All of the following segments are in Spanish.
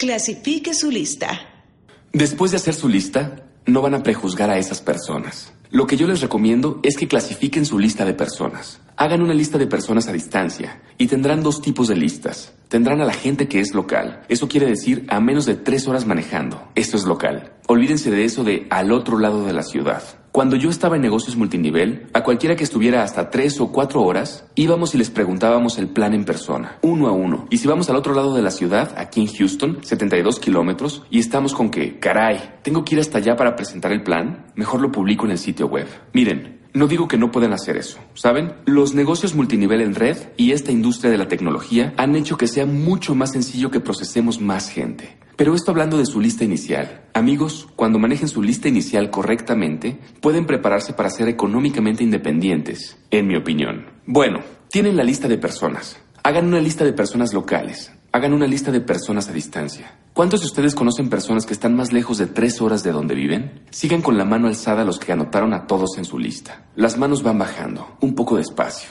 Clasifique su lista. Después de hacer su lista, no van a prejuzgar a esas personas. Lo que yo les recomiendo es que clasifiquen su lista de personas. Hagan una lista de personas a distancia y tendrán dos tipos de listas. Tendrán a la gente que es local. Eso quiere decir a menos de tres horas manejando. Esto es local. Olvídense de eso de al otro lado de la ciudad. Cuando yo estaba en negocios multinivel, a cualquiera que estuviera hasta tres o cuatro horas, íbamos y les preguntábamos el plan en persona, uno a uno. Y si vamos al otro lado de la ciudad, aquí en Houston, 72 kilómetros, y estamos con que, caray, tengo que ir hasta allá para presentar el plan, mejor lo publico en el sitio web. Miren, no digo que no puedan hacer eso, ¿saben? Los negocios multinivel en red y esta industria de la tecnología han hecho que sea mucho más sencillo que procesemos más gente. Pero esto hablando de su lista inicial. Amigos, cuando manejen su lista inicial correctamente, pueden prepararse para ser económicamente independientes, en mi opinión. Bueno, tienen la lista de personas. Hagan una lista de personas locales. Hagan una lista de personas a distancia. ¿Cuántos de ustedes conocen personas que están más lejos de tres horas de donde viven? Sigan con la mano alzada los que anotaron a todos en su lista. Las manos van bajando, un poco despacio.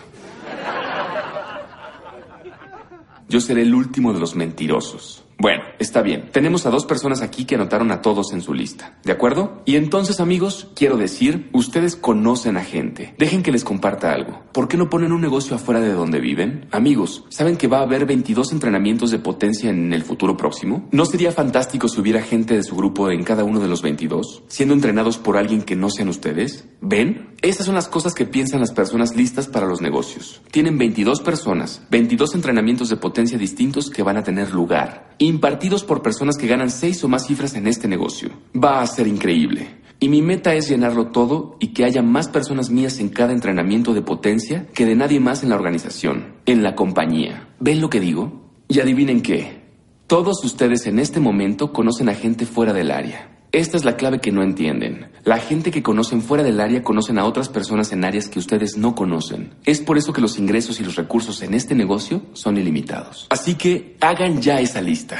Yo seré el último de los mentirosos. Bueno, está bien. Tenemos a dos personas aquí que anotaron a todos en su lista. ¿De acuerdo? Y entonces, amigos, quiero decir, ustedes conocen a gente. Dejen que les comparta algo. ¿Por qué no ponen un negocio afuera de donde viven? Amigos, ¿saben que va a haber 22 entrenamientos de potencia en el futuro próximo? ¿No sería fantástico si hubiera gente de su grupo en cada uno de los 22, siendo entrenados por alguien que no sean ustedes? ¿Ven? Esas son las cosas que piensan las personas listas para los negocios. Tienen 22 personas, 22 entrenamientos de potencia distintos que van a tener lugar impartidos por personas que ganan seis o más cifras en este negocio. Va a ser increíble. Y mi meta es llenarlo todo y que haya más personas mías en cada entrenamiento de potencia que de nadie más en la organización, en la compañía. ¿Ven lo que digo? Y adivinen qué. Todos ustedes en este momento conocen a gente fuera del área. Esta es la clave que no entienden. La gente que conocen fuera del área conocen a otras personas en áreas que ustedes no conocen. Es por eso que los ingresos y los recursos en este negocio son ilimitados. Así que hagan ya esa lista.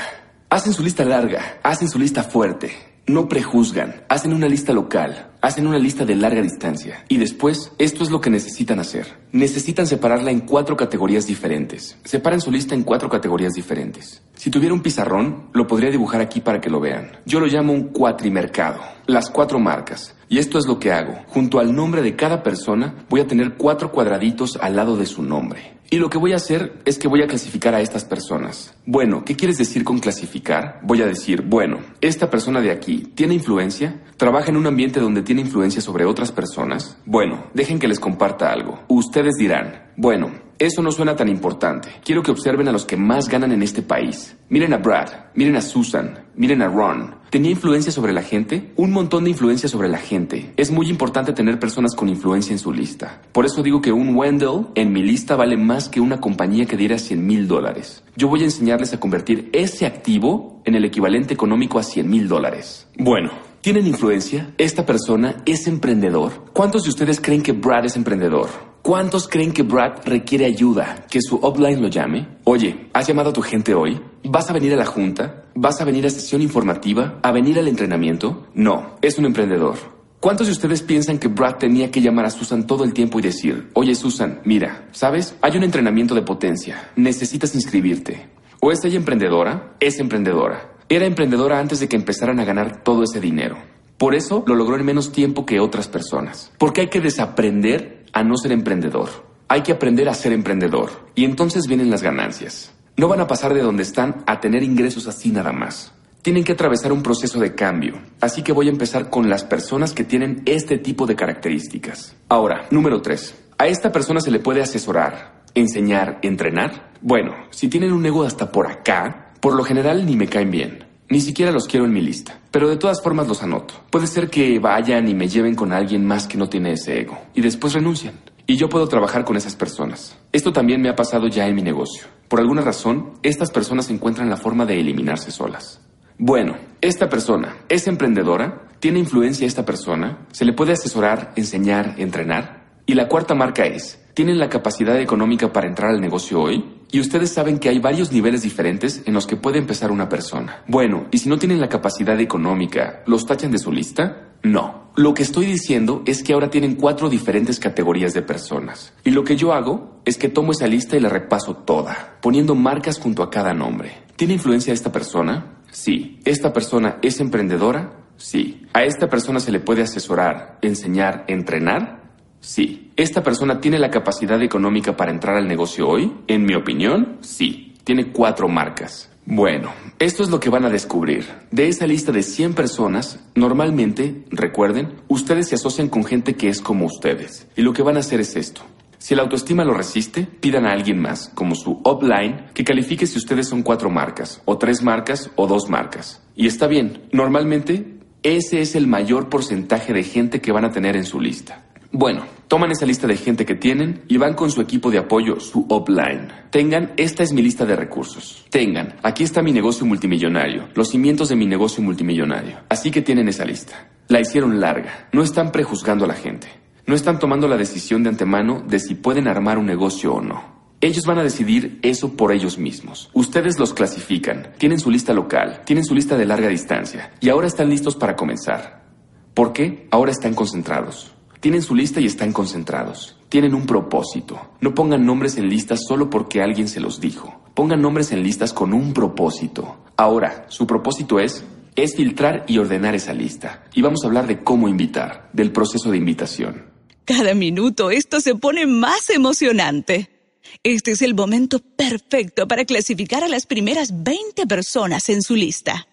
Hacen su lista larga, hacen su lista fuerte. No prejuzgan, hacen una lista local, hacen una lista de larga distancia. Y después, esto es lo que necesitan hacer. Necesitan separarla en cuatro categorías diferentes. Separen su lista en cuatro categorías diferentes. Si tuviera un pizarrón, lo podría dibujar aquí para que lo vean. Yo lo llamo un cuatrimercado. Las cuatro marcas. Y esto es lo que hago. Junto al nombre de cada persona, voy a tener cuatro cuadraditos al lado de su nombre. Y lo que voy a hacer es que voy a clasificar a estas personas. Bueno, ¿qué quieres decir con clasificar? Voy a decir, bueno, esta persona de aquí tiene influencia, trabaja en un ambiente donde tiene influencia sobre otras personas. Bueno, dejen que les comparta algo. Ustedes dirán, bueno, eso no suena tan importante. Quiero que observen a los que más ganan en este país. Miren a Brad, miren a Susan, miren a Ron. ¿Tenía influencia sobre la gente? Un montón de influencia sobre la gente. Es muy importante tener personas con influencia en su lista. Por eso digo que un Wendell en mi lista vale más que una compañía que diera 100 mil dólares. Yo voy a enseñarles a convertir ese activo en el equivalente económico a 100 mil dólares. Bueno, ¿tienen influencia? ¿Esta persona es emprendedor? ¿Cuántos de ustedes creen que Brad es emprendedor? ¿Cuántos creen que Brad requiere ayuda? ¿Que su upline lo llame? Oye, ¿has llamado a tu gente hoy? ¿Vas a venir a la junta? ¿Vas a venir a sesión informativa? ¿A venir al entrenamiento? No, es un emprendedor. ¿Cuántos de ustedes piensan que Brad tenía que llamar a Susan todo el tiempo y decir, oye Susan, mira, ¿sabes? Hay un entrenamiento de potencia, necesitas inscribirte. ¿O es ella emprendedora? Es emprendedora. Era emprendedora antes de que empezaran a ganar todo ese dinero. Por eso lo logró en menos tiempo que otras personas. Porque hay que desaprender a no ser emprendedor. Hay que aprender a ser emprendedor. Y entonces vienen las ganancias. No van a pasar de donde están a tener ingresos así nada más. Tienen que atravesar un proceso de cambio. Así que voy a empezar con las personas que tienen este tipo de características. Ahora, número 3. A esta persona se le puede asesorar, enseñar, entrenar. Bueno, si tienen un ego hasta por acá, por lo general ni me caen bien. Ni siquiera los quiero en mi lista, pero de todas formas los anoto. Puede ser que vayan y me lleven con alguien más que no tiene ese ego, y después renuncian. Y yo puedo trabajar con esas personas. Esto también me ha pasado ya en mi negocio. Por alguna razón, estas personas encuentran la forma de eliminarse solas. Bueno, esta persona es emprendedora, tiene influencia esta persona, se le puede asesorar, enseñar, entrenar. Y la cuarta marca es, ¿tienen la capacidad económica para entrar al negocio hoy? Y ustedes saben que hay varios niveles diferentes en los que puede empezar una persona. Bueno, ¿y si no tienen la capacidad económica, los tachan de su lista? No. Lo que estoy diciendo es que ahora tienen cuatro diferentes categorías de personas. Y lo que yo hago es que tomo esa lista y la repaso toda, poniendo marcas junto a cada nombre. ¿Tiene influencia esta persona? Sí. ¿Esta persona es emprendedora? Sí. ¿A esta persona se le puede asesorar, enseñar, entrenar? Sí. ¿Esta persona tiene la capacidad económica para entrar al negocio hoy? En mi opinión, sí. Tiene cuatro marcas. Bueno, esto es lo que van a descubrir. De esa lista de 100 personas, normalmente, recuerden, ustedes se asocian con gente que es como ustedes. Y lo que van a hacer es esto. Si la autoestima lo resiste, pidan a alguien más, como su upline, que califique si ustedes son cuatro marcas, o tres marcas, o dos marcas. Y está bien, normalmente ese es el mayor porcentaje de gente que van a tener en su lista. Bueno, toman esa lista de gente que tienen y van con su equipo de apoyo, su upline. Tengan, esta es mi lista de recursos. Tengan, aquí está mi negocio multimillonario, los cimientos de mi negocio multimillonario. Así que tienen esa lista. La hicieron larga. No están prejuzgando a la gente. No están tomando la decisión de antemano de si pueden armar un negocio o no. Ellos van a decidir eso por ellos mismos. Ustedes los clasifican, tienen su lista local, tienen su lista de larga distancia y ahora están listos para comenzar. ¿Por qué? Ahora están concentrados. Tienen su lista y están concentrados. Tienen un propósito. No pongan nombres en listas solo porque alguien se los dijo. Pongan nombres en listas con un propósito. Ahora, su propósito es es filtrar y ordenar esa lista. Y vamos a hablar de cómo invitar, del proceso de invitación. Cada minuto esto se pone más emocionante. Este es el momento perfecto para clasificar a las primeras 20 personas en su lista.